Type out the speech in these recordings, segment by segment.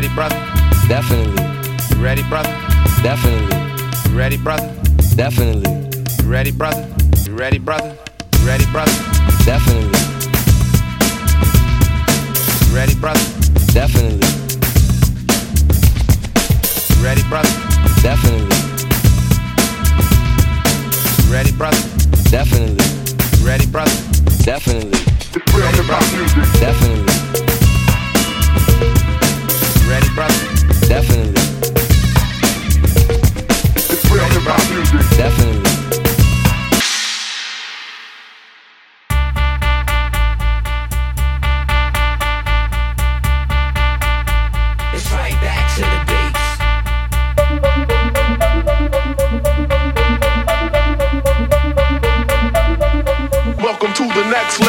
Definitely. You ready, brother? Definitely. You ready, brother? Definitely. You ready, brother? You ready, brother? You ready, brother? Definitely. You ready, brother? Definitely. You ready, brother? Definitely. You ready, brother? Definitely. You ready, brother? Definitely. It's real hip hop music. Definitely. You ready, brother? Definitely. It's real hip hop music. Definitely. It's right back to the beats. Welcome to the next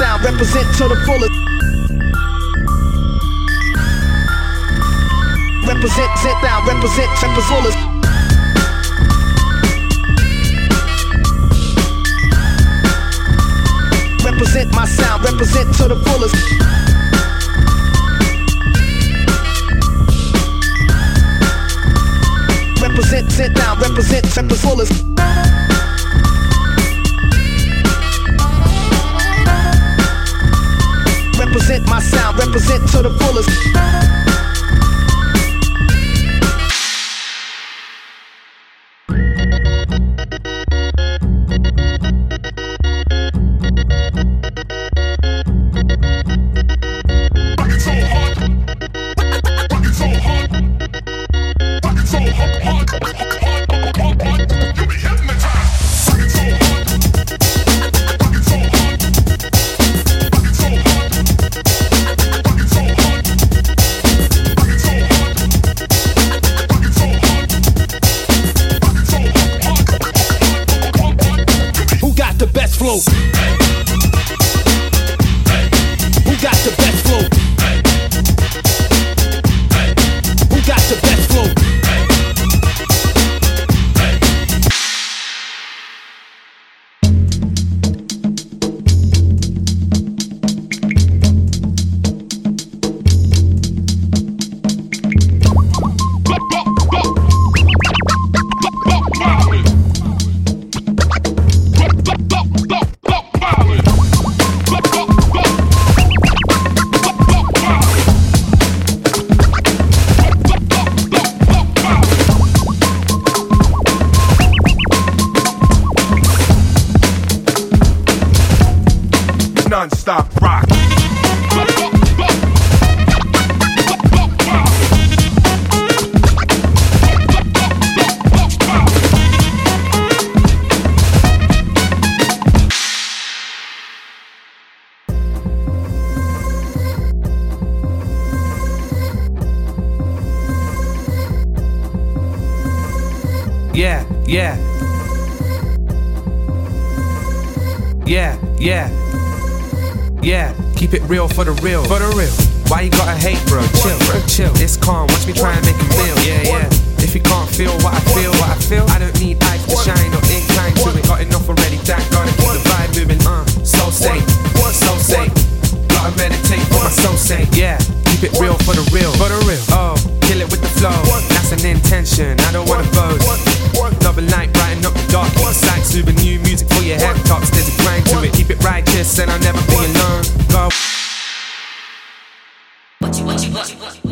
sound, represent to the fullest. Represent, sit down, represent, represent fullest. represent my sound, represent to the fullest. Flow? Non-stop rock. Yeah, yeah. Yeah, yeah. Yeah, keep it real for the real. For the real. Why you gotta hate, bro? Chill, bro, chill. It's calm, watch me try and make him feel. Yeah, yeah. If you can't feel what I feel, what I feel, I don't need eyes to shine or incline to it. Got enough already, thank God I keep the vibe moving. Uh, so safe, so safe. Gotta meditate for my soul sake. Yeah, keep it real for the real. For the real. Oh, kill it with the flow. That's an intention. I don't wanna boast. Another light brighten up the dark. Sight super new music for your head tops. There's a grind to it. Keep it righteous and I'll never be alone. Go. Here's a little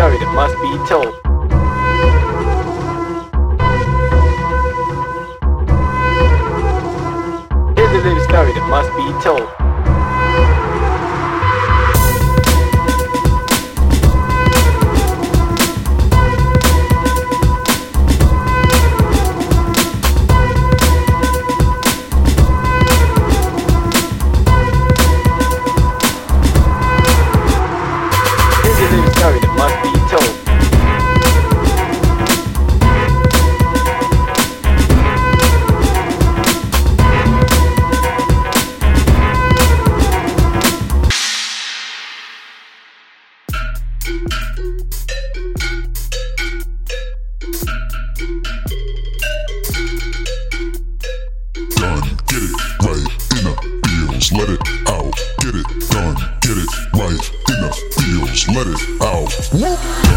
story that must be told. Here's a little story that must be told. Out. Get it